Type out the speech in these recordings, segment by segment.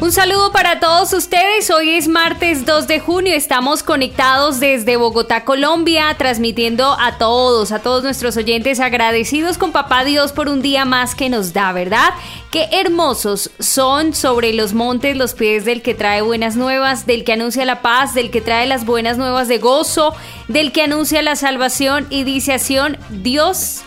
Un saludo para todos ustedes. Hoy es martes 2 de junio. Estamos conectados desde Bogotá, Colombia, transmitiendo a todos, a todos nuestros oyentes, agradecidos con Papá Dios por un día más que nos da, ¿verdad? Qué hermosos son sobre los montes los pies del que trae buenas nuevas, del que anuncia la paz, del que trae las buenas nuevas de gozo, del que anuncia la salvación y dice Dios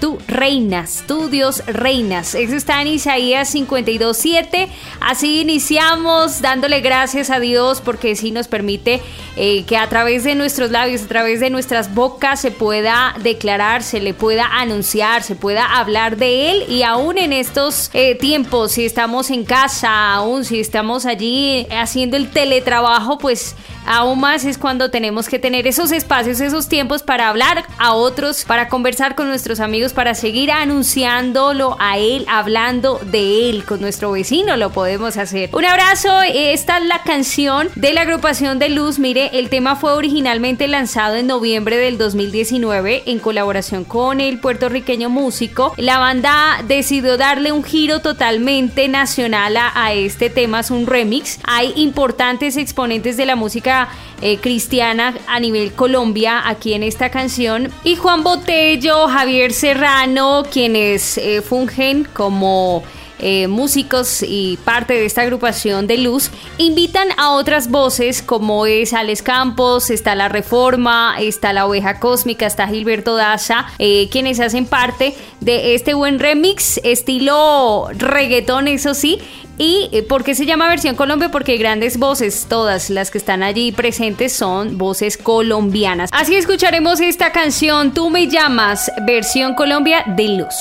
tú reinas, tú Dios reinas. Eso está en Isaías 52.7. Así iniciamos dándole gracias a Dios porque sí nos permite eh, que a través de nuestros labios, a través de nuestras bocas se pueda declarar, se le pueda anunciar, se pueda hablar de Él y aún en estos eh, tiempos, si estamos en casa, aún si estamos allí haciendo el teletrabajo, pues aún más es cuando tenemos que tener esos espacios, esos tiempos para hablar a otros, para conversar con nuestros amigos, para seguir anunciándolo a él, hablando de él con nuestro vecino, lo podemos hacer. Un abrazo, esta es la canción de la agrupación de Luz. Mire, el tema fue originalmente lanzado en noviembre del 2019 en colaboración con el puertorriqueño músico. La banda decidió darle un giro totalmente nacional a, este tema, es un remix. Hay importantes exponentes de la música eh, cristiana a nivel Colombia aquí en esta canción. Y Juan Botello, Javier Serrano, quienes eh, fungen como eh, músicos y parte de esta agrupación de luz, invitan a otras voces como es Alex Campos, está La Reforma, está La Oveja Cósmica, está Gilberto Daza, quienes hacen parte de este buen remix, estilo reggaetón, eso sí, ¿Y eh, por qué se llama versión Colombia? Porque grandes voces, todas las que están allí presentes son voces colombianas. Así escucharemos esta canción, Tú me llamas, versión Colombia de Luz.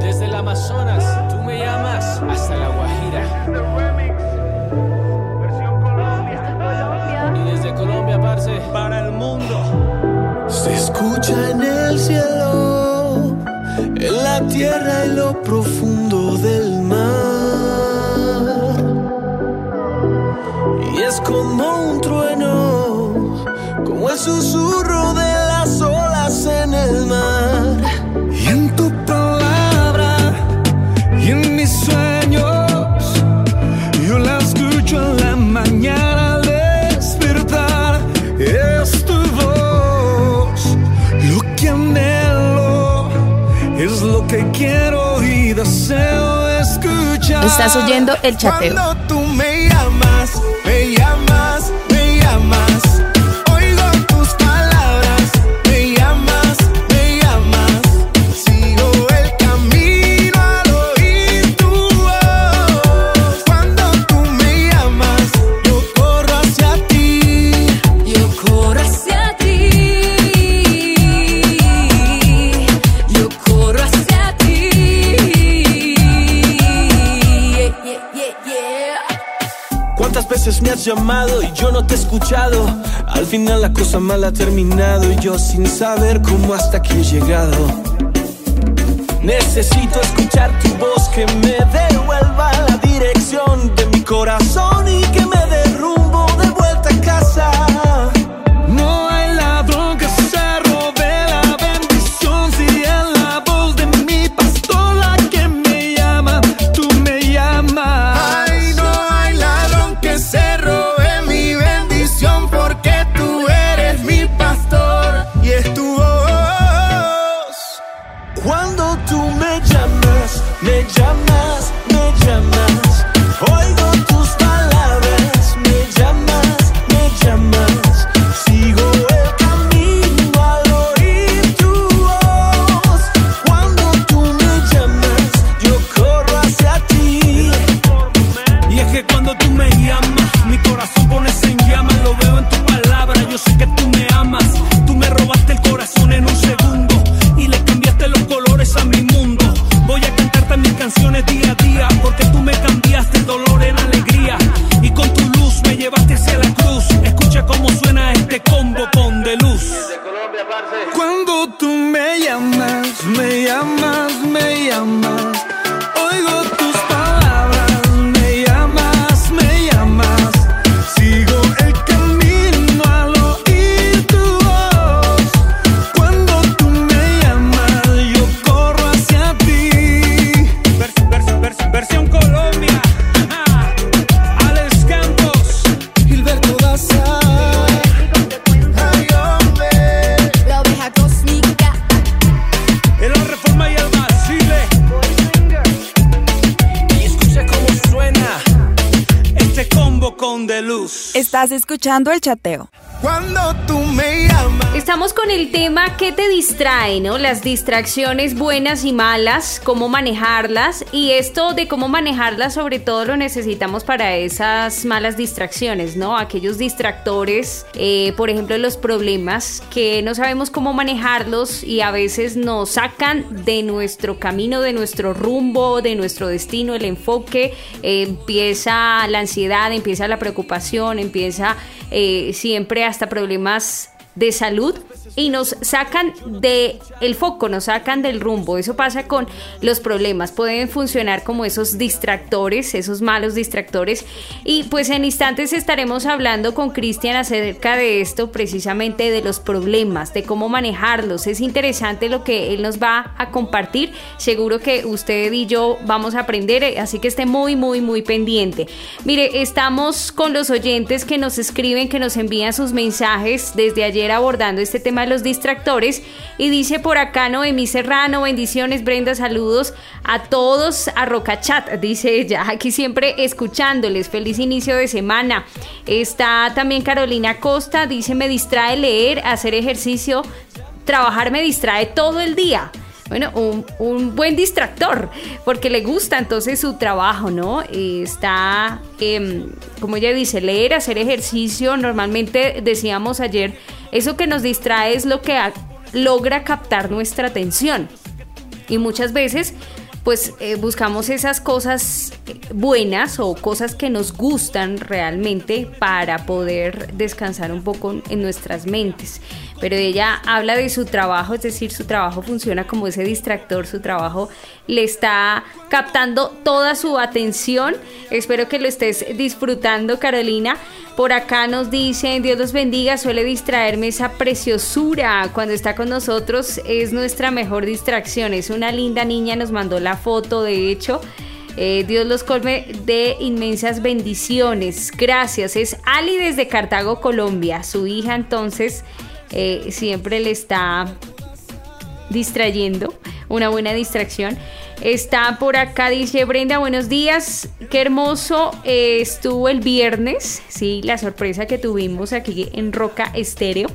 Desde el Amazonas, tú me llamas, hasta la Guajira. Y desde Colombia, parce, para el mundo. Se escucha en el cielo, en la tierra, en lo profundo trueno, como el susurro de las olas en el mar. Y en tu palabra y en mis sueños, yo la escucho en la mañana al despertar. Es tu voz, lo que anhelo, es lo que quiero y deseo escuchar. Estás oyendo el chateo. Cuando tú me llamado y yo no te he escuchado. Al final la cosa mal ha terminado y yo sin saber cómo hasta aquí he llegado. Necesito escuchar tu voz que me devuelva la dirección de mi corazón escuchando el chateo. Cuando tú me llamas. Estamos con el tema que te distrae, ¿no? Las distracciones buenas y malas, cómo manejarlas. Y esto de cómo manejarlas, sobre todo lo necesitamos para esas malas distracciones, ¿no? Aquellos distractores, eh, por ejemplo, los problemas que no sabemos cómo manejarlos y a veces nos sacan de nuestro camino, de nuestro rumbo, de nuestro destino, el enfoque. Eh, empieza la ansiedad, empieza la preocupación, empieza eh, siempre hasta problemas de salud y nos sacan de foco, nos sacan del rumbo. Eso pasa con los problemas. Pueden funcionar como esos distractores, esos malos distractores. Y pues en instantes estaremos hablando con Cristian acerca de esto, precisamente de los problemas, de cómo manejarlos. Es interesante lo que él nos va a compartir. Seguro que usted y yo vamos a aprender, así que esté muy, muy, muy pendiente. Mire, estamos con los oyentes que nos escriben, que nos envían sus mensajes desde ayer abordando este tema los distractores. Y dice por acá Noemí Serrano, bendiciones Brenda, saludos a todos a Rocachat, dice ella, aquí siempre escuchándoles, feliz inicio de semana. Está también Carolina Costa, dice me distrae leer, hacer ejercicio, trabajar me distrae todo el día bueno, un, buen distractor, porque le gusta entonces su trabajo, ¿no? Está, em, como ella dice, leer, hacer ejercicio, normalmente decíamos ayer, eso que nos distrae es lo que logra captar nuestra atención. Y muchas veces pues eh, buscamos esas cosas buenas o cosas que nos gustan realmente para poder descansar un poco en nuestras mentes pero ella habla de su trabajo, es decir, su trabajo funciona como ese distractor, su trabajo le está captando toda su atención. Espero que lo estés disfrutando, Carolina. Por acá nos dicen, Dios los bendiga, suele distraerme esa preciosura. Cuando está con nosotros es nuestra mejor distracción. Es una linda niña, nos mandó la foto, de hecho. Eh, Dios los colme de inmensas bendiciones. Gracias. Es Ali desde Cartago, Colombia. Su hija entonces eh, siempre le está distrayendo, una buena distracción. Está por acá, dice Brenda, buenos días, qué hermoso eh, estuvo el viernes, sí, la sorpresa que tuvimos aquí en Roca Estéreo.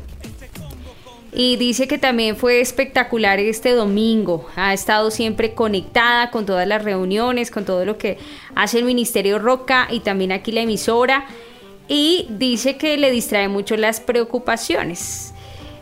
Y dice que también fue espectacular este domingo. Ha estado siempre conectada con todas las reuniones, con todo lo que hace el Ministerio Roca y también aquí la emisora. Y dice que le distrae mucho las preocupaciones.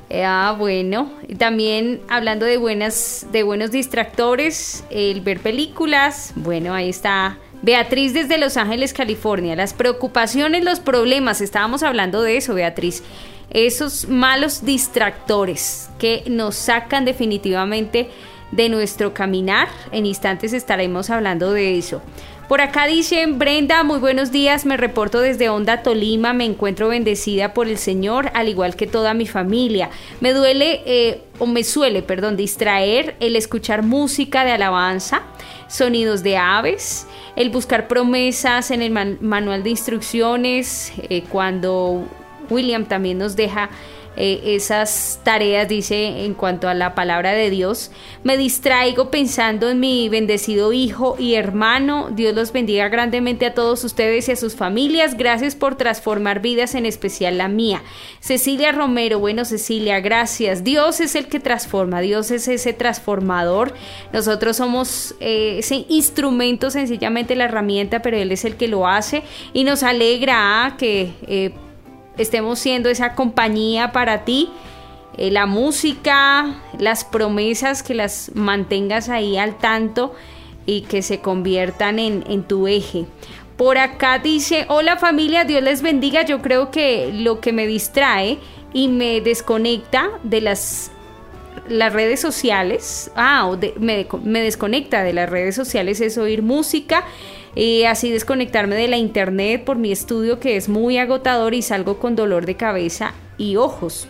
Eh, ah, bueno. También hablando de buenas, de buenos distractores, el ver películas. Bueno, ahí está. Beatriz desde Los Ángeles, California. Las preocupaciones, los problemas. Estábamos hablando de eso, Beatriz. Esos malos distractores que nos sacan definitivamente de nuestro caminar. En instantes estaremos hablando de eso. Por acá dicen, Brenda, muy buenos días, me reporto desde Honda, Tolima, me encuentro bendecida por el Señor, al igual que toda mi familia. Me duele, eh, o me suele, perdón, distraer el escuchar música de alabanza, sonidos de aves, el buscar promesas en el manual de instrucciones, eh, cuando William también nos deja eh, esas tareas, dice, en cuanto a la palabra de Dios. Me distraigo pensando en mi bendecido hijo y hermano. Dios los bendiga grandemente a todos ustedes y a sus familias. Gracias por transformar vidas, en especial la mía. Cecilia Romero, bueno Cecilia, gracias. Dios es el que transforma, Dios es ese transformador. Nosotros somos eh, ese instrumento, sencillamente la herramienta, pero Él es el que lo hace y nos alegra que... Eh, estemos siendo esa compañía para ti. Eh, la música, las promesas, que las mantengas ahí al tanto y que se conviertan en, en tu eje. Por acá dice, hola familia, Dios les bendiga. Yo creo que lo que me distrae y me desconecta de las las redes sociales. Ah, me, me, desconecta de las redes sociales es oír música. Y así desconectarme de la internet por mi estudio que es muy agotador y salgo con dolor de cabeza y ojos.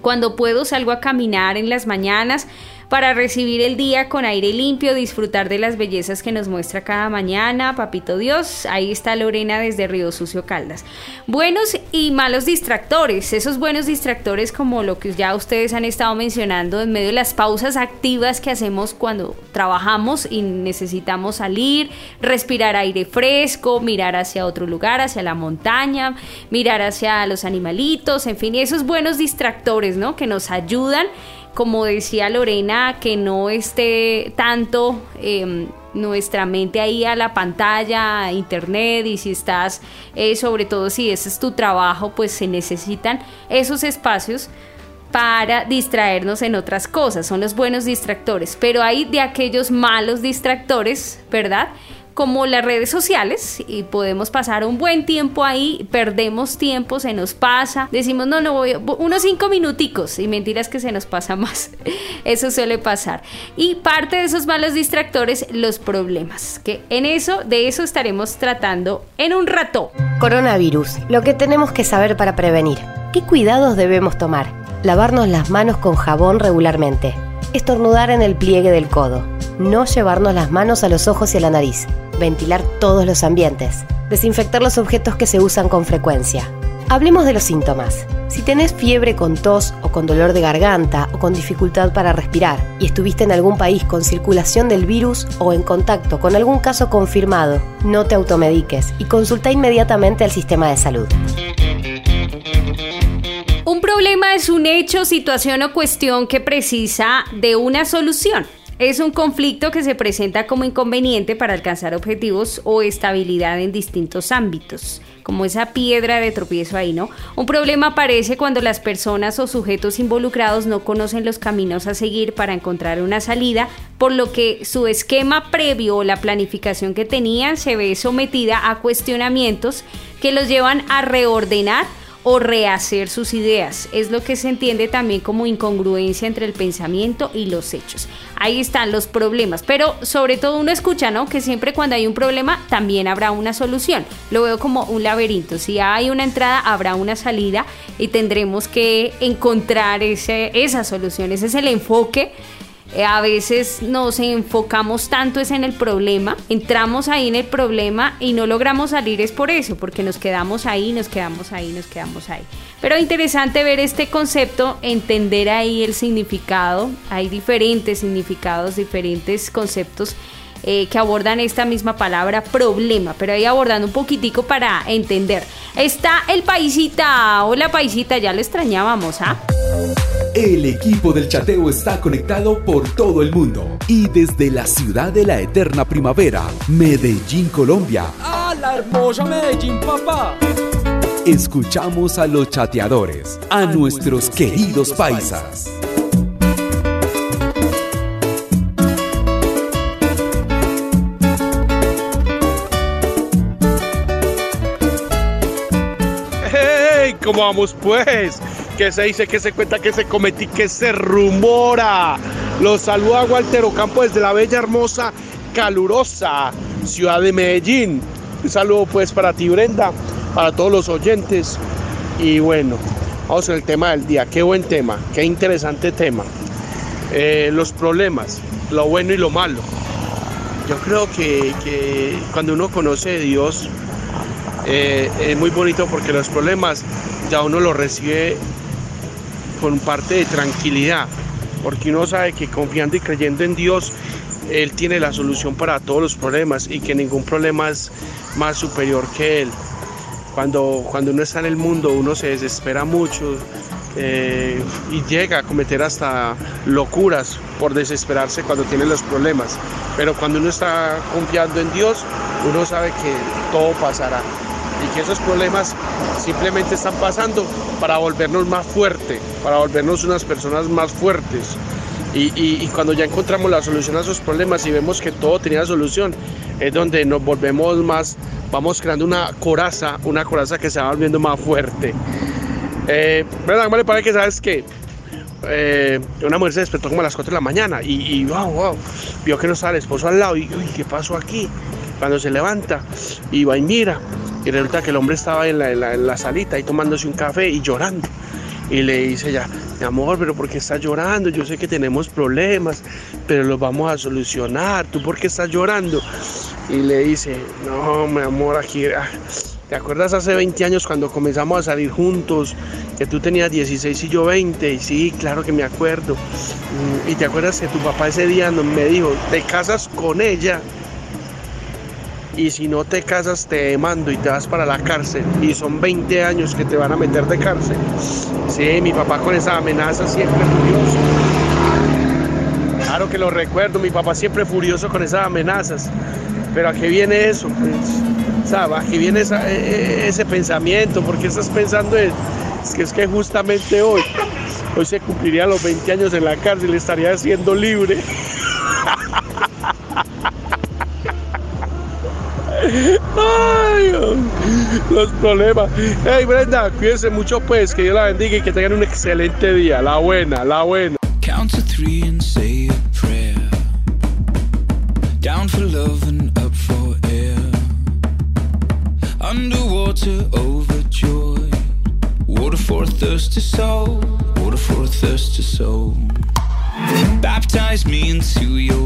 Cuando puedo salgo a caminar en las mañanas para recibir el día con aire limpio, disfrutar de las bellezas que nos muestra cada mañana, Papito Dios. Ahí está Lorena desde Río Sucio Caldas. Buenos y malos distractores, esos buenos distractores como lo que ya ustedes han estado mencionando en medio de las pausas activas que hacemos cuando trabajamos y necesitamos salir, respirar aire fresco, mirar hacia otro lugar, hacia la montaña, mirar hacia los animalitos, en fin, esos buenos distractores, ¿no? Que nos ayudan como decía Lorena, que no esté tanto em, nuestra mente ahí a la pantalla, internet, y si estás, eh, sobre todo si ese es tu trabajo, pues se necesitan esos espacios para distraernos en otras cosas, son los buenos distractores, pero hay de aquellos malos distractores, ¿verdad? Como las redes sociales y podemos pasar un buen tiempo ahí, perdemos tiempo, se nos pasa, decimos no, no voy, unos cinco minuticos y mentiras que se nos pasa más, eso suele pasar. Y parte de esos malos distractores, los problemas, que en eso, de eso estaremos tratando en un rato. Coronavirus, lo que tenemos que saber para prevenir. ¿Qué cuidados debemos tomar? Lavarnos las manos con jabón regularmente. Estornudar en el pliegue del codo no llevarnos las manos a los ojos y a la nariz, ventilar todos los ambientes, desinfectar los objetos que se usan con frecuencia. Hablemos de los síntomas. Si tenés fiebre con tos o con dolor de garganta o con dificultad para respirar y estuviste en algún país con circulación del virus o en contacto con algún caso confirmado, no te automediques y consulta inmediatamente al sistema de salud. Un problema es un hecho, situación o cuestión que precisa de una solución. Es un conflicto que se presenta como inconveniente para alcanzar objetivos o estabilidad en distintos ámbitos, como esa piedra de tropiezo ahí, ¿no? Un problema aparece cuando las personas o sujetos involucrados no conocen los caminos a seguir para encontrar una salida, por lo que su esquema previo o la planificación que tenían se ve sometida a cuestionamientos que los llevan a reordenar o rehacer sus ideas. Es lo que se entiende también como incongruencia entre el pensamiento y los hechos. Ahí están los problemas, pero sobre todo uno escucha, ¿no? Que siempre cuando hay un problema también habrá una solución. Lo veo como un laberinto. Si hay una entrada, habrá una salida y tendremos que encontrar ese, esa solución. Ese es el enfoque a veces nos enfocamos tanto es en el problema, entramos ahí en el problema y no logramos salir es por eso, porque nos quedamos ahí, nos quedamos ahí, nos quedamos ahí. Pero interesante ver este concepto, entender ahí el significado, hay diferentes significados, diferentes conceptos eh, que abordan esta misma palabra problema, pero ahí abordando un poquitico para entender. Está el paisita, hola paisita, ya lo extrañábamos, ¿ah? El equipo del chateo está conectado por todo el mundo y desde la ciudad de la eterna primavera, Medellín, Colombia. ¡Ah, la hermosa Medellín, papá! Escuchamos a los chateadores, a, nuestros, queridos paisas. ¿Cómo vamos pues? que se dice, que se cuenta, que se comete que se rumora. Los saluda Walter Ocampo desde la bella, hermosa, calurosa ciudad de Medellín. Un saludo pues para ti Brenda, para todos los oyentes. Y bueno, vamos al tema del día. Qué buen tema, qué interesante tema. Eh, los problemas, lo bueno y lo malo. Yo creo que, que cuando uno conoce a Dios, eh, es muy bonito porque los problemas ya uno los recibe con parte de tranquilidad, porque uno sabe que confiando y creyendo en Dios, Él tiene la solución para todos los problemas y que ningún problema es más superior que Él. Cuando, cuando uno está en el mundo, uno se desespera mucho eh, y llega a cometer hasta locuras por desesperarse cuando tiene los problemas. Pero cuando uno está confiando en Dios, uno sabe que todo pasará y que esos problemas simplemente están pasando para volvernos más fuertes, para volvernos unas personas más fuertes. Y, cuando ya encontramos la solución a esos problemas y vemos que todo tenía solución, es donde nos volvemos más, vamos creando una coraza, una coraza que se va volviendo más fuerte. Eh, ¿Verdad? Vale, para que sabes que eh, una mujer se despertó como a las 4 de la mañana y, wow, wow, vio que no estaba el esposo al lado y, uy, ¿qué pasó aquí? Cuando se levanta y va y mira, y resulta que el hombre estaba en la, salita ahí tomándose un café y llorando. Y le dice ya, mi amor, pero ¿por qué estás llorando? Yo sé que tenemos problemas, pero los vamos a solucionar. ¿Tú por qué estás llorando? Y le dice, no, mi amor, aquí... Ah, ¿Te acuerdas hace 20 años cuando comenzamos a salir juntos? Que tú tenías 16 y yo 20. Y sí, claro que me acuerdo. Mm, y te acuerdas que tu papá ese día me dijo, te casas con ella. Y si no te casas te demando y te vas para la cárcel. Y son 20 años que te van a meter de cárcel. Sí, mi papá con esa amenaza siempre furioso. Claro que lo recuerdo, mi papá siempre furioso con esas amenazas. Pero ¿a qué viene eso? Pues. ¿A qué viene e, e, ese pensamiento? ¿Por qué estás pensando en, es que es que justamente hoy, hoy se cumpliría los 20 años en la cárcel y estaría siendo libre? Ay, los problemas. Hey Brenda, cuídense mucho pues, que Dios la bendiga y que tengan un excelente día. La buena, la buena. Count to three and say a prayer. Down for love and up for air. Underwater overjoyed. Water for a thirsty soul. Water for a thirsty soul. Baptize me into your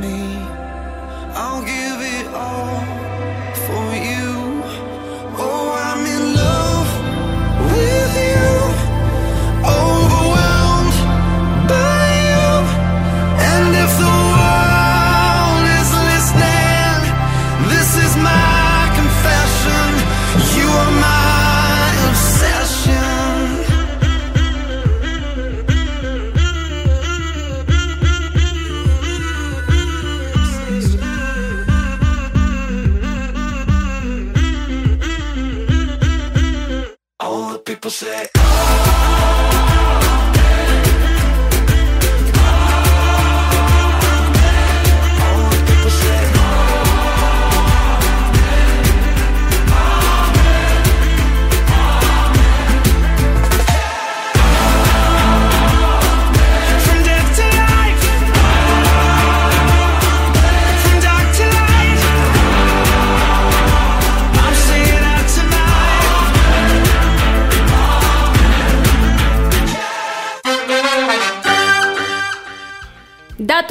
me. I'll give it all.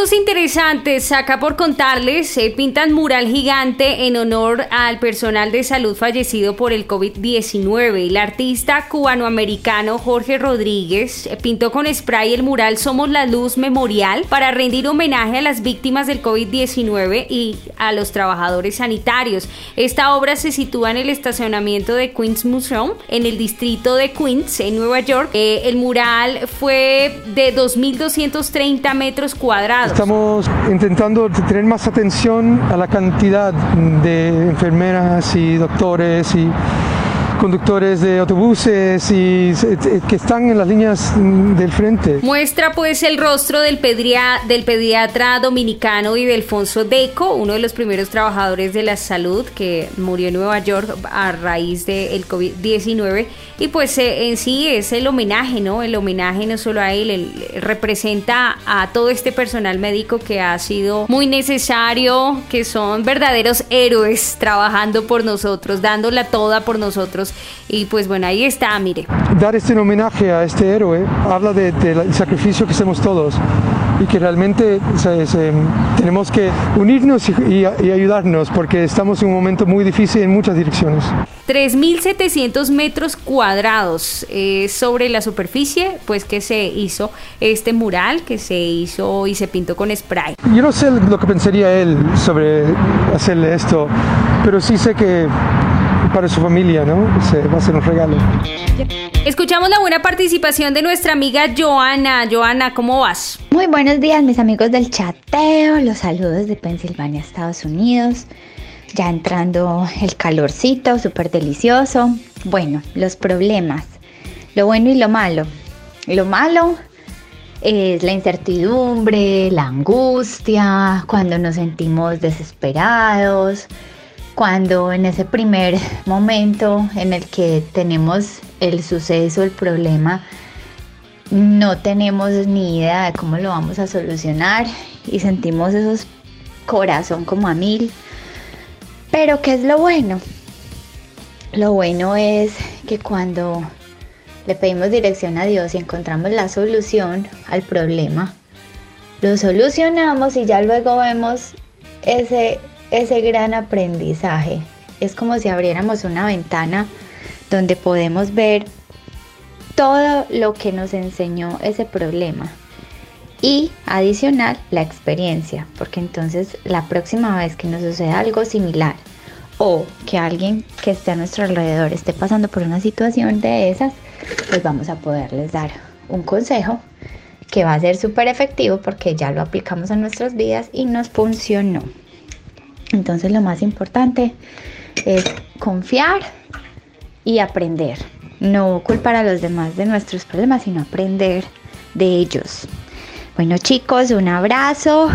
Datos interesantes, acá por contarles, se pintan mural gigante en honor al personal de salud fallecido por el COVID-19. El artista cubanoamericano Jorge Rodríguez pintó con spray el mural Somos la Luz Memorial para rendir homenaje a las víctimas del COVID-19 y a los trabajadores sanitarios. Esta obra se sitúa en el estacionamiento de Queens Museum, en el distrito de Queens, en Nueva York. Eh, el mural fue de 2.230 metros cuadrados Estamos intentando tener más atención a la cantidad de enfermeras y doctores y conductores de autobuses y eh, que están en las líneas del frente. Muestra pues el rostro del, del pediatra dominicano y de Alfonso Deco, uno de los primeros trabajadores de la salud que murió en Nueva York a raíz del COVID-19 y pues eh, en sí es el homenaje, ¿no? El homenaje no solo a él, representa a todo este personal médico que ha sido muy necesario, que son verdaderos héroes trabajando por nosotros, dándola toda por nosotros y pues bueno, ahí está, mire. Dar este homenaje a este héroe habla del sacrificio que hacemos todos y que realmente tenemos que unirnos y, ayudarnos porque estamos en un momento muy difícil en muchas direcciones. 3.700 metros cuadrados eh, sobre la superficie, pues que se hizo este mural que se hizo y se pintó con spray. Yo no sé lo que pensaría él sobre hacerle esto, pero sí sé que para su familia, ¿no? Se va a ser un regalo. Escuchamos la buena participación de nuestra amiga Joana. Joana, ¿cómo vas? Muy buenos días, mis amigos del chateo. Los saludos de Pensilvania, Estados Unidos. Ya entrando el calorcito, súper delicioso. Bueno, los problemas. Lo bueno y lo malo. Lo malo es la incertidumbre, la angustia, cuando nos sentimos desesperados, cuando en ese primer momento en el que tenemos el suceso, el problema, no tenemos ni idea de cómo lo vamos a solucionar y sentimos esos corazón como a mil. Pero ¿qué es lo bueno? Lo bueno es que cuando le pedimos dirección a Dios y encontramos la solución al problema, lo solucionamos y ya luego vemos ese ese gran aprendizaje. Es como si abriéramos una ventana donde podemos ver todo lo que nos enseñó ese problema y adicional la experiencia, porque entonces la próxima vez que nos suceda algo similar o que alguien que esté a nuestro alrededor esté pasando por una situación de esas, pues vamos a poderles dar un consejo que va a ser súper efectivo porque ya lo aplicamos a nuestras vidas y nos funcionó. Entonces lo más importante es confiar y aprender. No culpar a los demás de nuestros problemas, sino aprender de ellos. Bueno chicos, un abrazo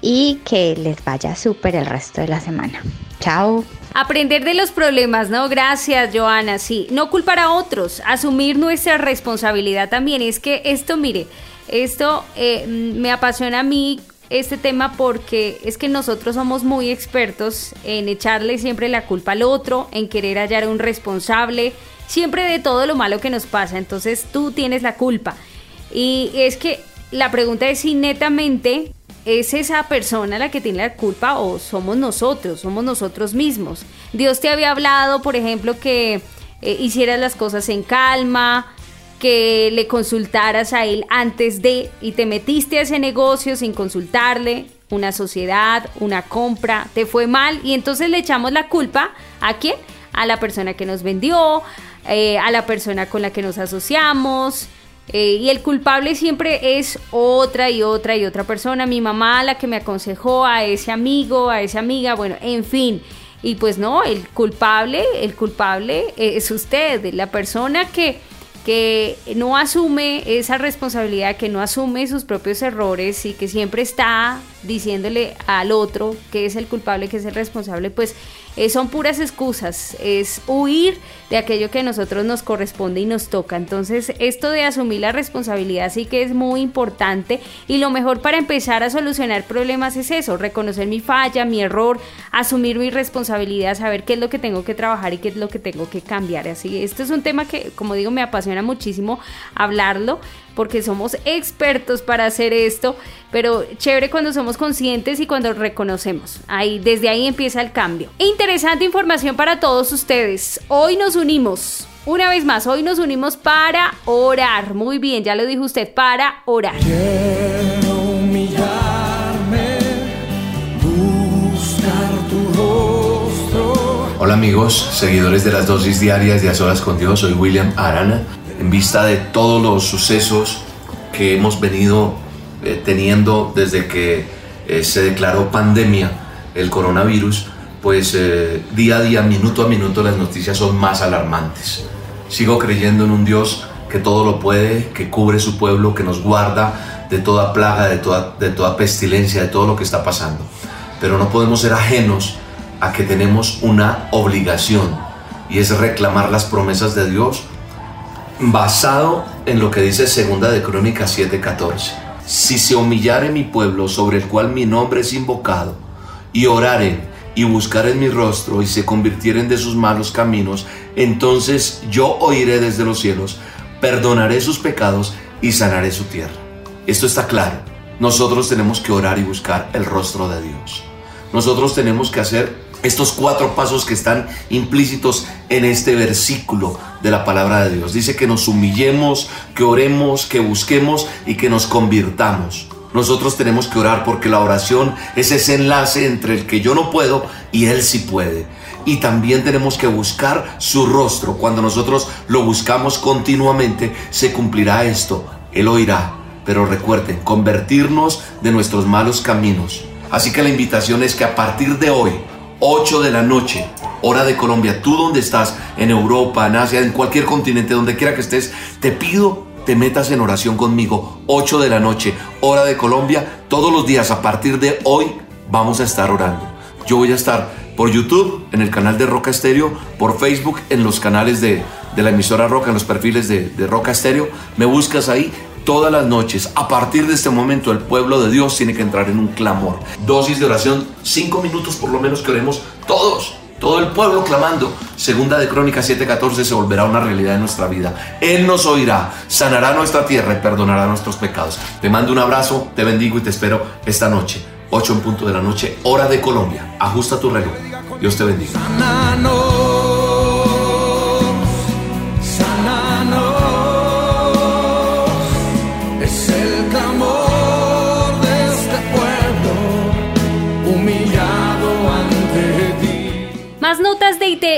y que les vaya súper el resto de la semana. Chao. Aprender de los problemas, ¿no? Gracias, Joana. Sí, no culpar a otros, asumir nuestra responsabilidad también. Es que esto, mire, esto eh, me apasiona a mí este tema porque es que nosotros somos muy expertos en echarle siempre la culpa al otro, en querer hallar un responsable, siempre de todo lo malo que nos pasa. Entonces tú tienes la culpa. Y es que la pregunta es si netamente es esa persona la que tiene la culpa o somos nosotros, somos nosotros mismos. Dios te había hablado, por ejemplo, que eh, hicieras las cosas en calma, que le consultaras a él antes de y te metiste a ese negocio sin consultarle, una sociedad, una compra, te fue mal y entonces le echamos la culpa a quién? A la persona que nos vendió, eh, a la persona con la que nos asociamos. Eh, y el culpable siempre es otra y otra y otra persona, mi mamá la que me aconsejó, a ese amigo, a esa amiga, bueno, en fin. Y pues no, el culpable, el culpable es usted, la persona que que no asume esa responsabilidad, que no asume sus propios errores y que siempre está diciéndole al otro que es el culpable, que es el responsable, pues eh, son puras excusas, es huir de aquello que a nosotros nos corresponde y nos toca. Entonces, esto de asumir la responsabilidad sí que es muy importante y lo mejor para empezar a solucionar problemas es eso, reconocer mi falla, mi error, asumir mi responsabilidad, saber qué es lo que tengo que trabajar y qué es lo que tengo que cambiar. Así, esto es un tema que, como digo, me apasiona muchísimo hablarlo porque somos expertos para hacer esto pero chévere cuando somos conscientes y cuando reconocemos. Ahí, desde ahí empieza el cambio. Interesante información para todos ustedes. Hoy nos unimos. Una vez más, hoy nos unimos para orar. Muy bien, ya lo dijo usted, para orar. Hola amigos, seguidores de las dosis diarias de A Solas con Dios, soy William Arana. En vista de todos los sucesos que hemos venido eh, teniendo desde que eh, se declaró pandemia el coronavirus, pues eh, día a día, minuto a minuto, las noticias son más alarmantes. Sigo creyendo en un Dios que todo lo puede, que cubre su pueblo, que nos guarda de toda plaga, de toda, de toda pestilencia, de todo lo que está pasando. Pero no podemos ser ajenos a que tenemos una obligación y es reclamar las promesas de Dios basado en lo que dice segunda de Crónicas 7:14. Si se humillare mi pueblo sobre el cual mi nombre es invocado y oraren y buscaren mi rostro y se convirtieren de sus malos caminos, entonces yo oiré desde los cielos, perdonaré sus pecados y sanaré su tierra. Esto está claro. Nosotros tenemos que orar y buscar el rostro de Dios. Nosotros tenemos que hacer estos cuatro pasos que están implícitos en este versículo de la palabra de Dios. Dice que nos humillemos, que oremos, que busquemos y que nos convirtamos. Nosotros tenemos que orar porque la oración es ese enlace entre el que yo no puedo y Él sí puede. Y también tenemos que buscar su rostro. Cuando nosotros lo buscamos continuamente, se cumplirá esto. Él oirá. Pero recuerden, convertirnos de nuestros malos caminos. Así que la invitación es que a partir de hoy, 8 de la noche, hora de Colombia, tú donde estás, en Europa, en Asia, en cualquier continente, donde quiera que estés, te pido te metas en oración conmigo. 8 de la noche, hora de Colombia, todos los días a partir de hoy vamos a estar orando. Yo voy a estar por YouTube, en el canal de Roca Estéreo, por Facebook, en los canales de, la emisora Roca, en los perfiles de, de Roca Estéreo. Me buscas ahí todas las noches. A partir de este momento el pueblo de Dios tiene que entrar en un clamor. Dosis de oración, cinco minutos por lo menos que oremos todos. Todo el pueblo clamando. Segunda de Crónicas 7:14 se volverá una realidad en nuestra vida. Él nos oirá, sanará nuestra tierra y perdonará nuestros pecados. Te mando un abrazo, te bendigo y te espero esta noche. 8 en punto de la noche, hora de Colombia. Ajusta tu reloj. Dios te bendiga.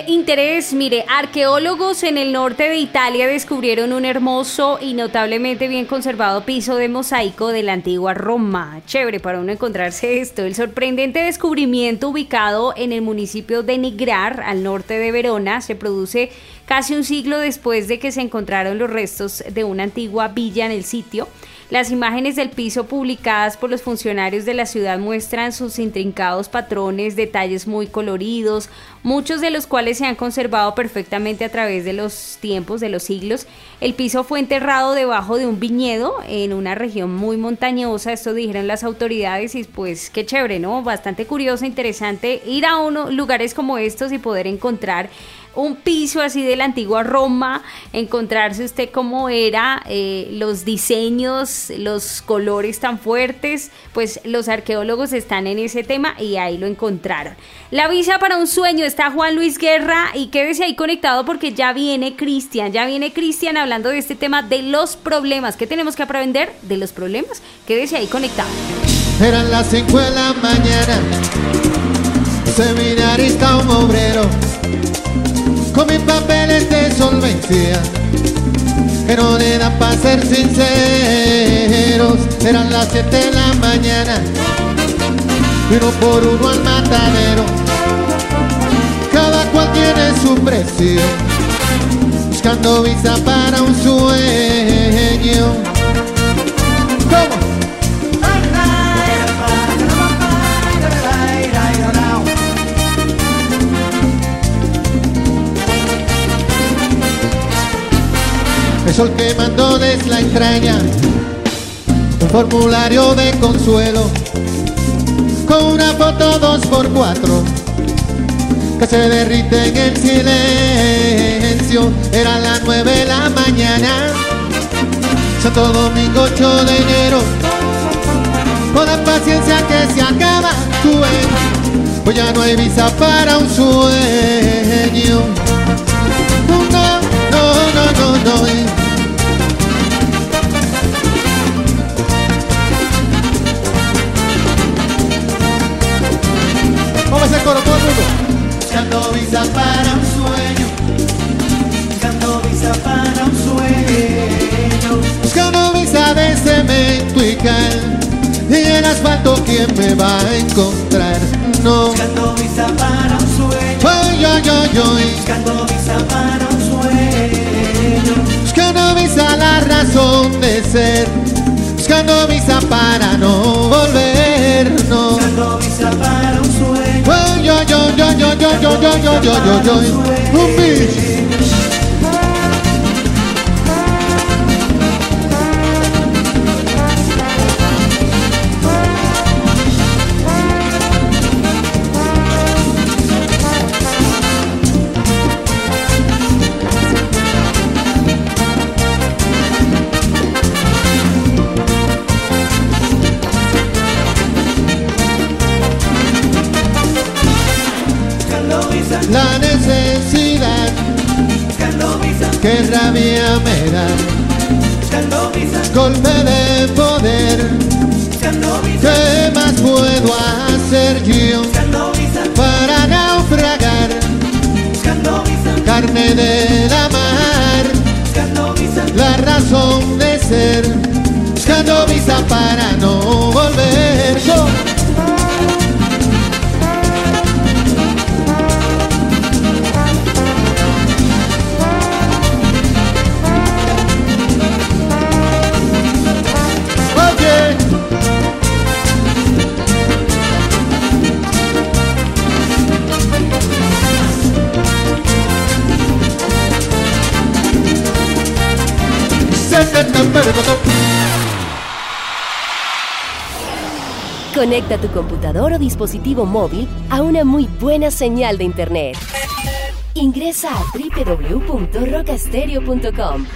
Interés, mire, arqueólogos en el norte de Italia descubrieron un hermoso y notablemente bien conservado piso de mosaico de la antigua Roma. Chévere para uno encontrarse esto. El sorprendente descubrimiento ubicado en el municipio de Nigrar, al norte de Verona, se produce casi un siglo después de que se encontraron los restos de una antigua villa en el sitio. Las imágenes del piso publicadas por los funcionarios de la ciudad muestran sus intrincados patrones, detalles muy coloridos, muchos de los cuales se han conservado perfectamente a través de los tiempos, de los siglos. El piso fue enterrado debajo de un viñedo en una región muy montañosa, esto dijeron las autoridades y pues qué chévere, ¿no? Bastante curioso, interesante ir a uno, lugares como estos y poder encontrar un piso así de la antigua Roma, encontrarse usted cómo era, eh, los diseños, los colores tan fuertes, pues los arqueólogos están en ese tema y ahí lo encontraron. La visa para un sueño está Juan Luis Guerra y quédese ahí conectado porque ya viene Cristian, ya viene Cristian hablando de este tema de los problemas. ¿Qué tenemos que aprender de los problemas? Quédese ahí conectado. Eran las 5 de la mañana, seminarista un obrero con mis papeles de solvencia que no le dan para ser sinceros. Eran las 7 de la mañana uno por uno al matadero. Cada cual tiene su precio, buscando visa para un sueño. ¿Cómo? El sol que mandó desde la entraña un formulario de consuelo con una foto dos por cuatro que se derrite en el silencio. Era las nueve de la mañana, Santo Domingo 8 de enero. que se acaba tu pues ya no hay visa para un sueño. No, no, no, no, no. Coro todo el mundo. Buscando visa para un sueño. Buscando visa para un sueño. Buscando visa de cemento y cal. Y el asfalto, ¿quién me va a encontrar? No. Buscando visa para un sueño. Ay, ay, ay. Buscando visa para un sueño. Buscando visa la razón de ser. Buscando visa para no volver, joy, joy, joy, joy, joy, joy, Que rabia me da. Golpe de Conecta tu computador o dispositivo móvil a una muy buena señal de Internet. Ingresa a www.rocastereo.com.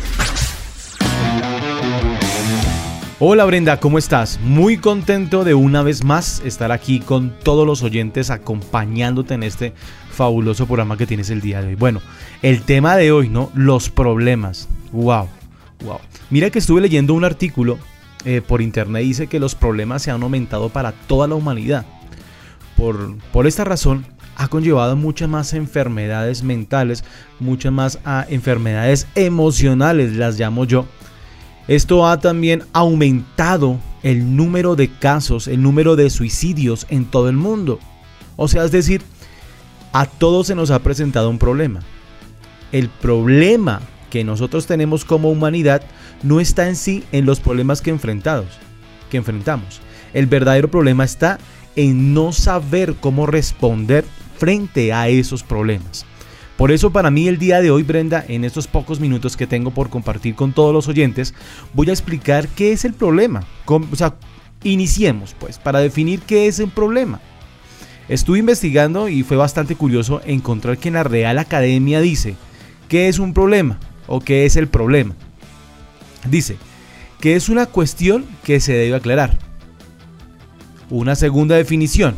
Hola Brenda, ¿cómo estás? Muy contento de una vez más estar aquí con todos los oyentes acompañándote en este fabuloso programa que tienes el día de hoy. Bueno, el tema de hoy, ¿no? Los problemas. Wow, wow. Mira que estuve leyendo un artículo eh, por internet dice que los problemas se han aumentado para toda la humanidad. Por, por esta razón, ha conllevado muchas más enfermedades mentales, muchas más ah, enfermedades emocionales, las llamo yo. Esto ha también aumentado el número de casos, el número de suicidios en todo el mundo. O sea, es decir, a todos se nos ha presentado un problema. El problema que nosotros tenemos como humanidad no está en sí en los problemas que, enfrentados, que enfrentamos. El verdadero problema está en no saber cómo responder frente a esos problemas. Por eso para mí el día de hoy, Brenda, en estos pocos minutos que tengo por compartir con todos los oyentes, voy a explicar qué es el problema. O sea, iniciemos pues para definir qué es el problema. Estuve investigando y fue bastante curioso encontrar que en la Real Academia dice, ¿qué es un problema? ¿O qué es el problema? Dice que es una cuestión que se debe aclarar. Una segunda definición.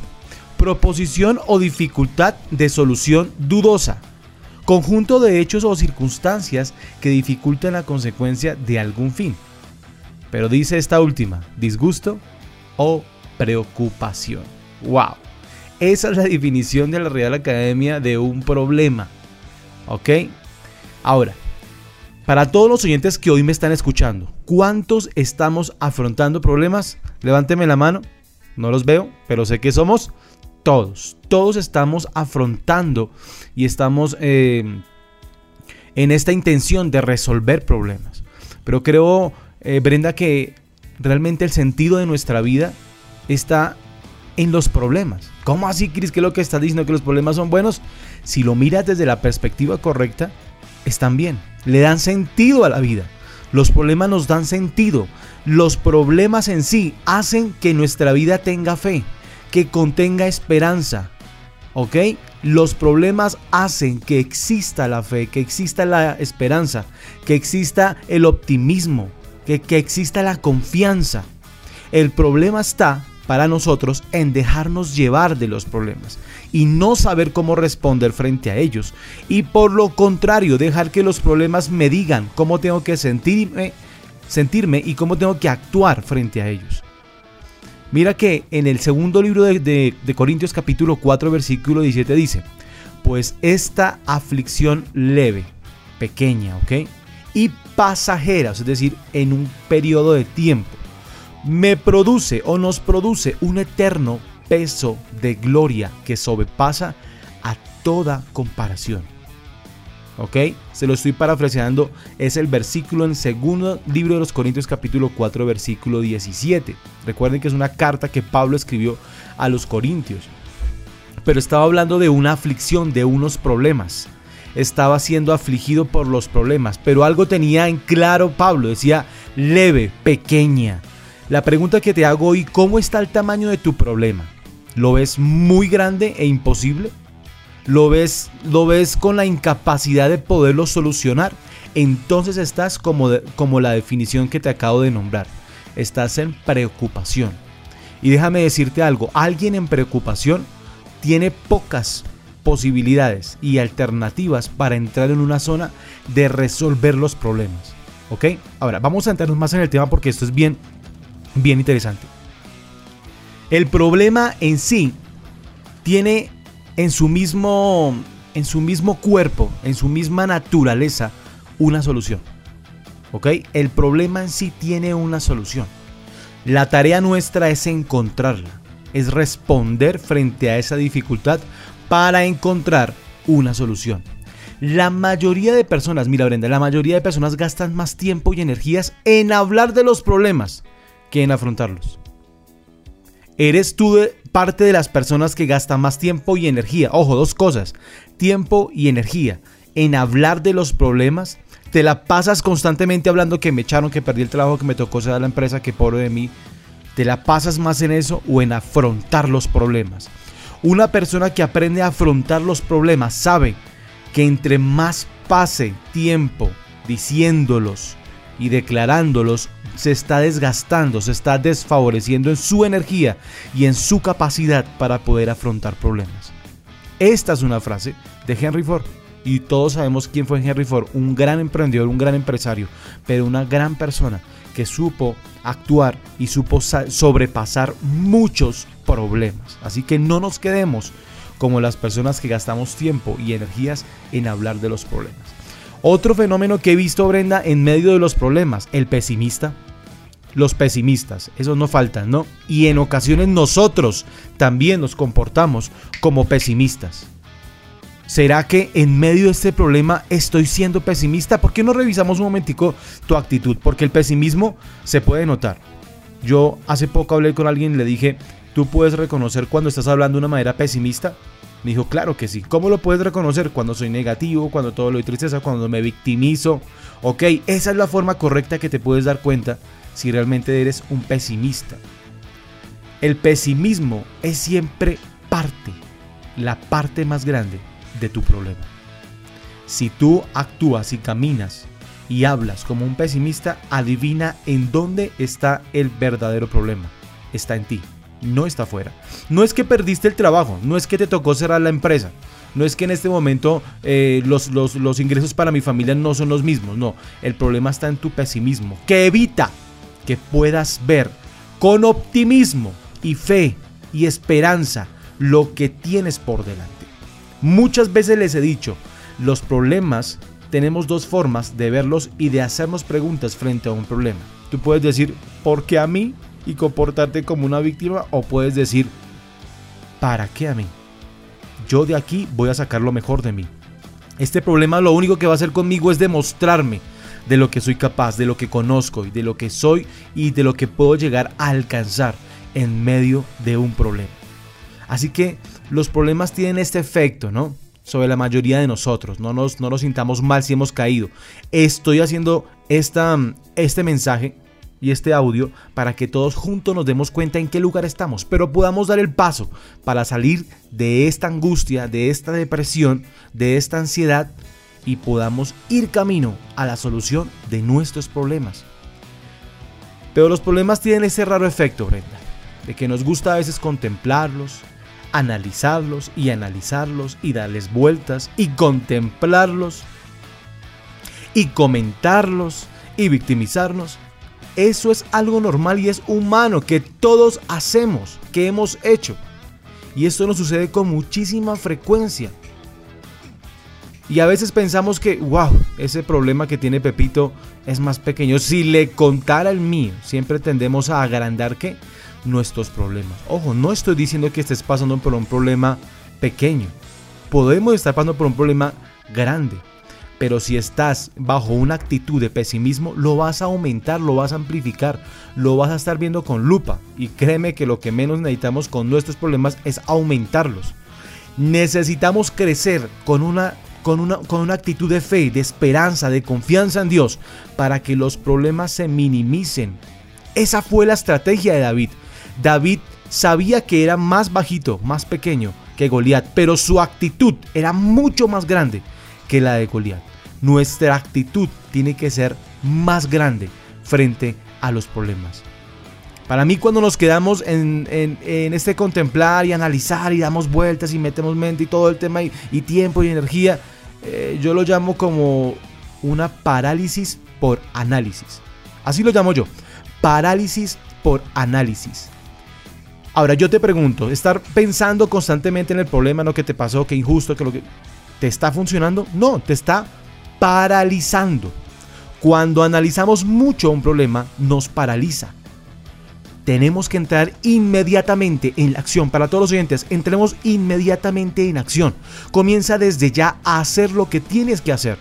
Proposición o dificultad de solución dudosa. Conjunto de hechos o circunstancias que dificultan la consecuencia de algún fin. Pero dice esta última, disgusto o preocupación. ¡Wow! Esa es la definición de la Real Academia de un problema. ¿Ok? Ahora, para todos los oyentes que hoy me están escuchando, ¿cuántos estamos afrontando problemas? Levánteme la mano. No los veo, pero sé que somos todos. Todos estamos afrontando y estamos eh, en esta intención de resolver problemas. Pero creo, eh, Brenda, que realmente el sentido de nuestra vida está en los problemas. ¿Cómo así, Cris? ¿Qué es lo que estás diciendo? ¿Que los problemas son buenos? Si lo miras desde la perspectiva correcta, están bien, le dan sentido a la vida. Los problemas nos dan sentido. Los problemas en sí hacen que nuestra vida tenga fe, que contenga esperanza. ¿Ok? Los problemas hacen que exista la fe, que exista la esperanza, que exista el optimismo, que, que exista la confianza. El problema está para nosotros en dejarnos llevar de los problemas y no saber cómo responder frente a ellos. Y por lo contrario, dejar que los problemas me digan cómo tengo que sentirme, sentirme y cómo tengo que actuar frente a ellos. Mira que en el segundo libro de, de Corintios capítulo 4 versículo 17 dice, pues esta aflicción leve, pequeña, ¿ok? Y pasajera, es decir, en un periodo de tiempo, me produce o nos produce un eterno peso de gloria que sobrepasa a toda comparación. ¿Ok? Se lo estoy parafraseando. Es el versículo en segundo libro de los Corintios capítulo 4 versículo 17. Recuerden que es una carta que Pablo escribió a los Corintios pero estaba hablando de una aflicción, de unos problemas. Estaba siendo afligido por los problemas, pero algo tenía en claro Pablo, decía leve, pequeña. La pregunta que te hago hoy, ¿cómo está el tamaño de tu problema? ¿Lo ves muy grande e imposible? ¿Lo ves, lo ves con la incapacidad de poderlo solucionar? Entonces estás como, como la definición que te acabo de nombrar. Estás en preocupación. Y déjame decirte algo, alguien en preocupación tiene pocas posibilidades y alternativas para entrar en una zona de resolver los problemas. ¿Ok? Ahora, vamos a entrarnos más en el tema porque esto es bien, bien interesante. El problema en sí tiene en su mismo, en su mismo cuerpo, en su misma naturaleza, una solución. ¿Ok? El problema en sí tiene una solución. La tarea nuestra es encontrarla es responder frente a esa dificultad para encontrar una solución. La mayoría de personas, mira Brenda, la mayoría de personas gastan más tiempo y energías en hablar de los problemas que en afrontarlos. ¿Eres tú parte de las personas que gastan más tiempo y energía? Ojo, dos cosas, tiempo y energía en hablar de los problemas. Te la pasas constantemente hablando que me echaron, que perdí el trabajo, que me tocó ser a la empresa, que pobre de mí, ¿Te la pasas más en eso o en afrontar los problemas? Una persona que aprende a afrontar los problemas sabe que entre más pase tiempo diciéndolos y declarándolos, se está desgastando, se está desfavoreciendo en su energía y en su capacidad para poder afrontar problemas. Esta es una frase de Henry Ford. Y todos sabemos quién fue Henry Ford, un gran emprendedor, un gran empresario, pero una gran persona que supo actuar y supo sobrepasar muchos problemas. Así que no nos quedemos como las personas que gastamos tiempo y energías en hablar de los problemas. Otro fenómeno que he visto, Brenda, en medio de los problemas, el pesimista. Los pesimistas, esos no faltan, ¿no? Y en ocasiones nosotros también nos comportamos como pesimistas. ¿Será que en medio de este problema estoy siendo pesimista? ¿Por qué no revisamos un momentico tu actitud? Porque el pesimismo se puede notar. Yo hace poco hablé con alguien y le dije, ¿tú puedes reconocer cuando estás hablando de una manera pesimista? Me dijo, claro que sí. ¿Cómo lo puedes reconocer? Cuando soy negativo, cuando todo lo doy tristeza, cuando me victimizo. Ok, esa es la forma correcta que te puedes dar cuenta si realmente eres un pesimista. El pesimismo es siempre parte, la parte más grande de tu problema. Si tú actúas y caminas y hablas como un pesimista, adivina en dónde está el verdadero problema. Está en ti, no está afuera. No es que perdiste el trabajo, no es que te tocó cerrar la empresa, no es que en este momento eh, los, los, los ingresos para mi familia no son los mismos, no. El problema está en tu pesimismo, que evita que puedas ver con optimismo y fe y esperanza lo que tienes por delante. Muchas veces les he dicho, los problemas tenemos dos formas de verlos y de hacernos preguntas frente a un problema. Tú puedes decir, ¿por qué a mí? y comportarte como una víctima o puedes decir, ¿para qué a mí? Yo de aquí voy a sacar lo mejor de mí. Este problema lo único que va a hacer conmigo es demostrarme de lo que soy capaz, de lo que conozco y de lo que soy y de lo que puedo llegar a alcanzar en medio de un problema. Así que los problemas tienen este efecto, ¿no? Sobre la mayoría de nosotros. No nos, no nos sintamos mal si hemos caído. Estoy haciendo esta, este mensaje y este audio para que todos juntos nos demos cuenta en qué lugar estamos, pero podamos dar el paso para salir de esta angustia, de esta depresión, de esta ansiedad y podamos ir camino a la solución de nuestros problemas. Pero los problemas tienen ese raro efecto, Brenda de que nos gusta a veces contemplarlos, analizarlos y analizarlos y darles vueltas y contemplarlos y comentarlos y victimizarnos. Eso es algo normal y es humano que todos hacemos, que hemos hecho. Y esto nos sucede con muchísima frecuencia. Y a veces pensamos que, wow, ese problema que tiene Pepito es más pequeño. Si le contara el mío, siempre tendemos a agrandar que nuestros problemas. Ojo, no estoy diciendo que estés pasando por un problema pequeño. Podemos estar pasando por un problema grande. Pero si estás bajo una actitud de pesimismo, lo vas a aumentar, lo vas a amplificar, lo vas a estar viendo con lupa. Y créeme que lo que menos necesitamos con nuestros problemas es aumentarlos. Necesitamos crecer con una, con una, con una actitud de fe, de esperanza, de confianza en Dios, para que los problemas se minimicen. Esa fue la estrategia de David. David sabía que era más bajito, más pequeño que Goliat, pero su actitud era mucho más grande que la de Goliat. Nuestra actitud tiene que ser más grande frente a los problemas. Para mí cuando nos quedamos en, este contemplar y analizar y damos vueltas y metemos mente y todo el tema y, tiempo y energía, eh, yo lo llamo como una parálisis por análisis. Así lo llamo yo. Parálisis por análisis. Ahora yo te pregunto, estar pensando constantemente en el problema, lo que te pasó, que injusto, que lo que ¿Te está funcionando? No, te está paralizando. Cuando analizamos mucho un problema, nos paraliza. Tenemos que entrar inmediatamente en la acción. Para todos los oyentes, entremos inmediatamente en acción. Comienza desde ya a hacer lo que tienes que hacer.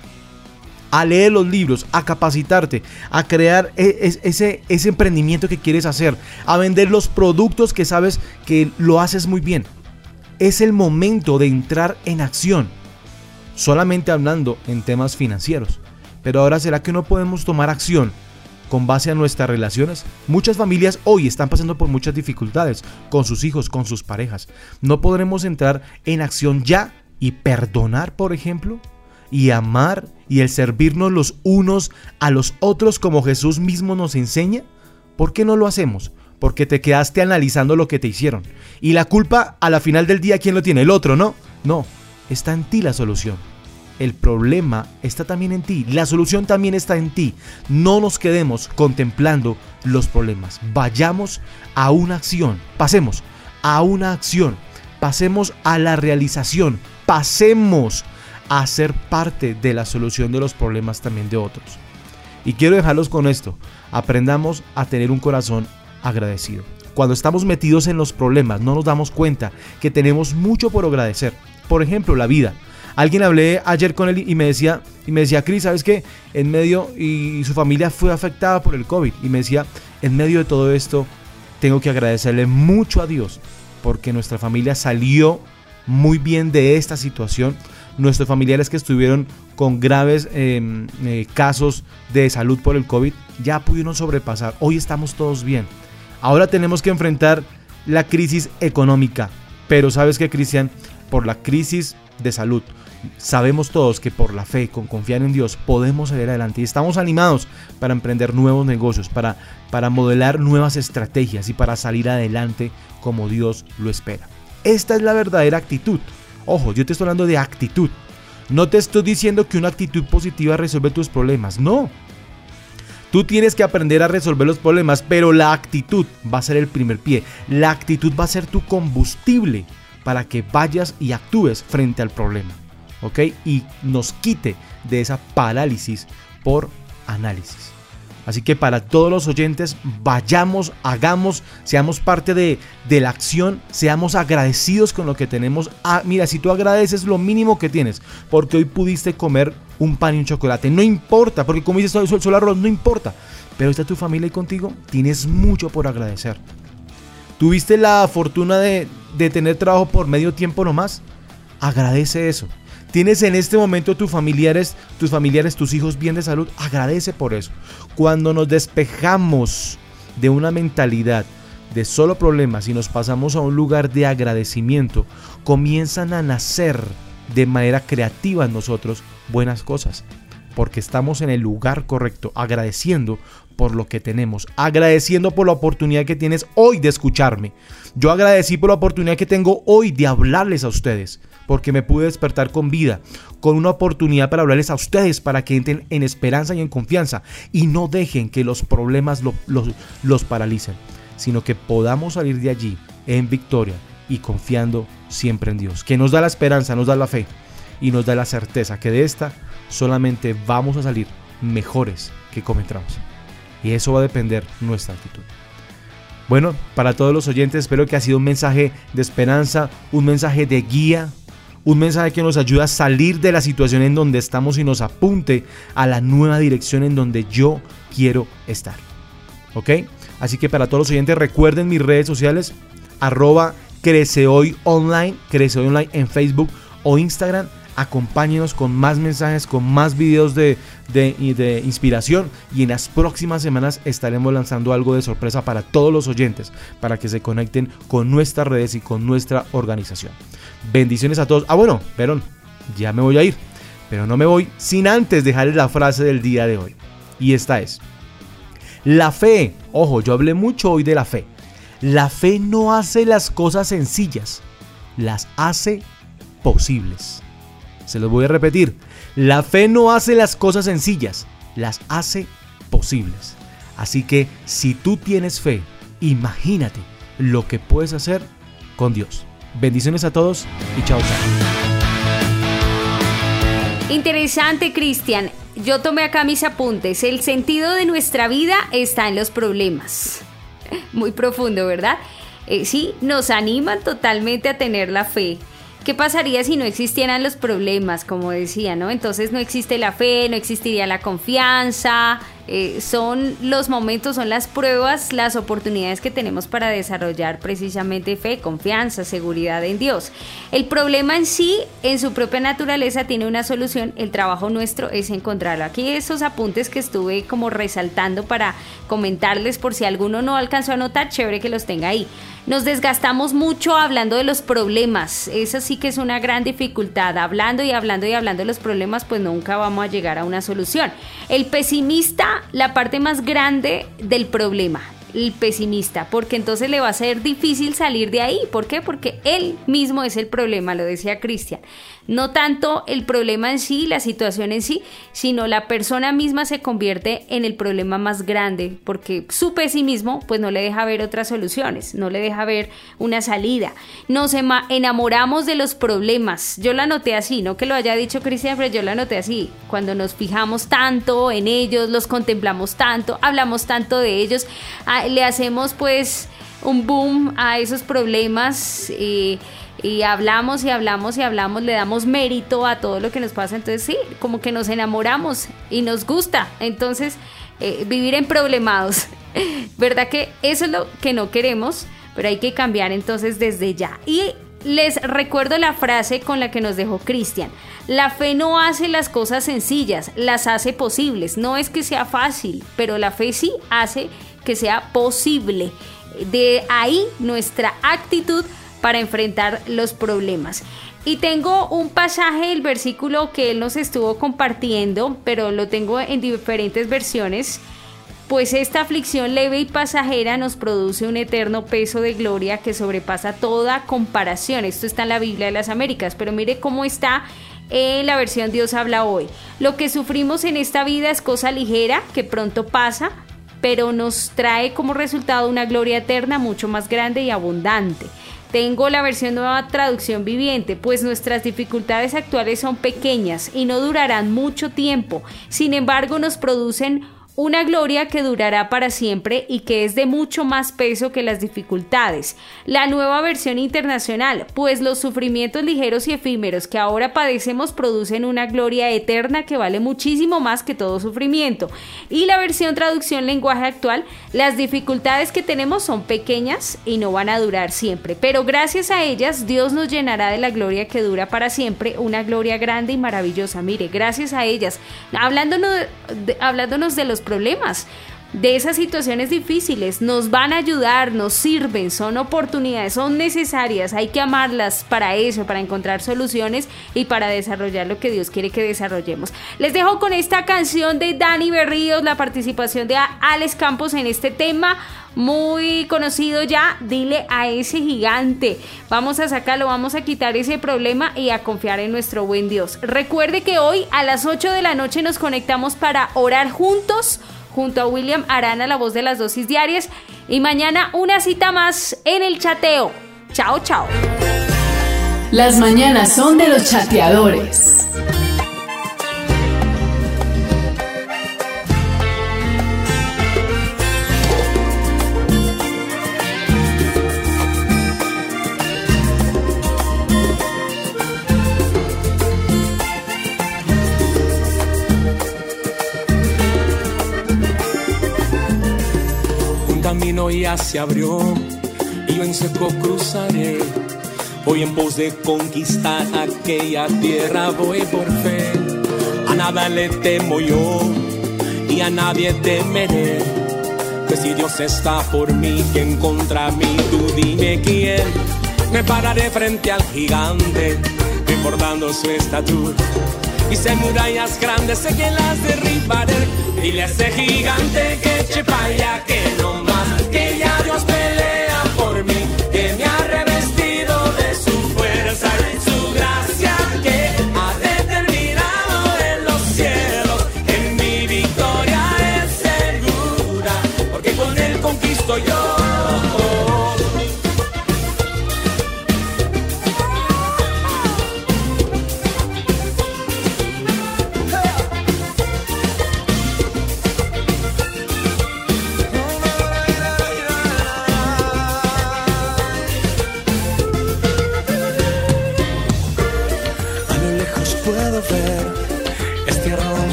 A leer los libros, a capacitarte, a crear e, ese, ese emprendimiento que quieres hacer, a vender los productos que sabes que lo haces muy bien. Es el momento de entrar en acción solamente hablando en temas financieros. Pero ahora, ¿será que no podemos tomar acción con base a nuestras relaciones? Muchas familias hoy están pasando por muchas dificultades con sus hijos, con sus parejas. ¿No podremos entrar en acción ya y perdonar, por ejemplo? Y amar y el servirnos los unos a los otros como Jesús mismo nos enseña? ¿Por qué no lo hacemos? Porque te quedaste analizando lo que te hicieron. Y la culpa a la final del día, ¿quién lo tiene? El otro, ¿no? No, está en ti la solución. El problema está también en ti. La solución también está en ti. No nos quedemos contemplando los problemas. Vayamos a una acción. Pasemos a una acción. Pasemos a la realización. Pasemos a ser parte de la solución de los problemas también de otros. Y quiero dejarlos con esto. Aprendamos a tener un corazón agradecido. Cuando estamos metidos en los problemas no nos damos cuenta que tenemos mucho por agradecer. Por ejemplo, la vida. Alguien hablé ayer con él y me decía, y me decía, Cris, ¿sabes qué? En medio, y su familia fue afectada por el COVID. Y me decía, en medio de todo esto, tengo que agradecerle mucho a Dios, porque nuestra familia salió muy bien de esta situación. Nuestros familiares que estuvieron con graves em, eh, casos de salud por el COVID ya pudieron sobrepasar. Hoy estamos todos bien. Ahora tenemos que enfrentar la crisis económica. Pero sabes que, Cristian, por la crisis de salud, sabemos todos que por la fe, con confiar en Dios, podemos salir adelante y estamos animados para emprender nuevos negocios, para, para modelar nuevas estrategias y para salir adelante como Dios lo espera. Esta es la verdadera actitud. Ojo, yo te estoy hablando de actitud. No te estoy diciendo que una actitud positiva resuelve tus problemas, no. Tú tienes que aprender a resolver los problemas, pero la actitud va a ser el primer pie. La actitud va a ser tu combustible para que vayas y actúes frente al problema. ¿Ok? Y nos quite de esa parálisis por análisis. Así que para todos los oyentes, vayamos, hagamos, seamos parte de, de, la acción, seamos agradecidos con lo que tenemos. Ah, mira, si tú agradeces lo mínimo que tienes, porque hoy pudiste comer un pan y un chocolate, no importa, porque como dices, solo arroz, no importa. Pero está tu familia y contigo, tienes mucho por agradecer. ¿Tuviste la fortuna de, de tener trabajo por medio tiempo nomás? Agradece eso. Tienes en este momento tus familiares, tus familiares, tus hijos bien de salud, agradece por eso. Cuando nos despejamos de una mentalidad de solo problemas y nos pasamos a un lugar de agradecimiento, comienzan a nacer de manera creativa en nosotros buenas cosas, porque estamos en el lugar correcto, agradeciendo por lo que tenemos, agradeciendo por la oportunidad que tienes hoy de escucharme. Yo agradecí por la oportunidad que tengo hoy de hablarles a ustedes, porque me pude despertar con vida, con una oportunidad para hablarles a ustedes, para que entren en esperanza y en confianza y no dejen que los problemas los paralicen, sino que podamos salir de allí en victoria y confiando siempre en Dios, que nos da la esperanza, nos da la fe y nos da la certeza que de esta solamente vamos a salir mejores que como entramos. Y eso va a depender nuestra actitud. Bueno, para todos los oyentes espero que ha sido un mensaje de esperanza, un mensaje de guía, un mensaje que nos ayuda a salir de la situación en donde estamos y nos apunte a la nueva dirección en donde yo quiero estar. ¿Ok? Así que para todos los oyentes recuerden mis redes sociales, arroba Crece Hoy Online, Crece Hoy Online en Facebook o Instagram. Acompáñenos con más mensajes, con más videos de, de, inspiración y en las próximas semanas estaremos lanzando algo de sorpresa para todos los oyentes, para que se conecten con nuestras redes y con nuestra organización. Bendiciones a todos. Ah, bueno, perdón, ya me voy a ir, pero no me voy sin antes dejarles la frase del día de hoy. Y esta es, la fe, ojo, yo hablé mucho hoy de la fe. La fe no hace las cosas sencillas, las hace posibles. Se los voy a repetir. La fe no hace las cosas sencillas, las hace posibles. Así que si tú tienes fe, imagínate lo que puedes hacer con Dios. Bendiciones a todos y chao. Interesante, Cristian. Yo tomé acá mis apuntes. El sentido de nuestra vida está en los problemas. muy profundo, ¿verdad? Eh, sí, nos animan totalmente a tener la fe. ¿Qué pasaría si no existieran los problemas, como decía, ¿no? Entonces no existe la fe, no existiría la confianza, eh, son los momentos, son las pruebas, las oportunidades que tenemos para desarrollar precisamente fe, confianza, seguridad en Dios. El problema en sí, en su propia naturaleza, tiene una solución. El trabajo nuestro es encontrarlo. Aquí esos apuntes que estuve como resaltando para comentarles por si alguno no alcanzó a notar, chévere que los tenga ahí. Nos desgastamos mucho hablando de los problemas. Eso sí que es una gran dificultad. Hablando y hablando y hablando de los problemas, pues nunca vamos a llegar a una solución. El pesimista la parte más grande del problema, el pesimista, porque entonces le va a ser difícil salir de ahí. ¿Por qué? Porque él mismo es el problema, lo decía Cristian no tanto el problema en sí, la situación en sí, sino la persona misma se convierte en el problema más grande, porque su pesimismo pues no le deja ver otras soluciones, no le deja ver una salida. Nos enamoramos de los problemas. Yo la noté así, no que lo haya dicho Cristian, pero yo la noté así. Cuando nos fijamos tanto en ellos, los contemplamos tanto, hablamos tanto de ellos, ah, le hacemos pues un boom a esos problemas. Y hablamos y hablamos y hablamos, le damos mérito a todo lo que nos pasa, entonces sí, como que nos enamoramos y nos gusta, entonces eh, vivir en problemados, ¿verdad que eso es lo que no queremos? Pero hay que cambiar entonces desde ya. Y les recuerdo la frase con la que nos dejó Cristian. La fe no hace las cosas sencillas, las hace posibles. No es que sea fácil, pero la fe sí hace que sea posible. De ahí nuestra actitud para enfrentar los problemas. Y tengo un pasaje del versículo que él nos estuvo compartiendo, pero lo tengo en diferentes versiones. Pues esta aflicción leve y pasajera nos produce un eterno peso de gloria que sobrepasa toda comparación. Esto está en la Biblia de las Américas, pero mire cómo está en la versión Dios habla hoy. Lo que sufrimos en esta vida es cosa ligera que pronto pasa, pero nos trae como resultado una gloria eterna mucho más grande y abundante. Tengo la versión nueva traducción viviente, pues nuestras dificultades actuales son pequeñas y no durarán mucho tiempo. Sin embargo, nos producen una gloria que durará para siempre y que es de mucho más peso que las dificultades. La nueva versión internacional, pues los sufrimientos ligeros y efímeros que ahora padecemos producen una gloria eterna que vale muchísimo más que todo sufrimiento. Y la versión traducción lenguaje actual, las dificultades que tenemos son pequeñas y no van a durar siempre, pero gracias a ellas Dios nos llenará de la gloria que dura para siempre, una gloria grande y maravillosa. Mire, gracias a ellas, hablándonos de, hablándonos de los problemas, de esas situaciones difíciles. Nos van a ayudar, nos sirven, son oportunidades, son necesarias. Hay que amarlas para eso, para encontrar soluciones y para desarrollar lo que Dios quiere que desarrollemos. Les dejo con esta canción de Dani Berríos, la participación de Alex Campos en este tema muy conocido ya, dile a ese gigante. Vamos a sacarlo, vamos a quitar ese problema y a confiar en nuestro buen Dios. Recuerde que hoy a las 8 de la noche nos conectamos para orar juntos junto a William Arana, la voz de las dosis diarias. Y mañana una cita más en el chateo. Chao, chao. Las mañanas son de los chateadores. Ya se abrió y yo en seco cruzaré. Voy en pos de conquistar aquella tierra, voy por fe. A nada le temo yo y a nadie temeré. Pues si Dios está por mí, ¿quién contra mí? Tú dime quién. Me pararé frente al gigante, recordando su estatura. Y si hay murallas grandes, sé que las derribaré. Dile a ese gigante que eche pa' allá, que no que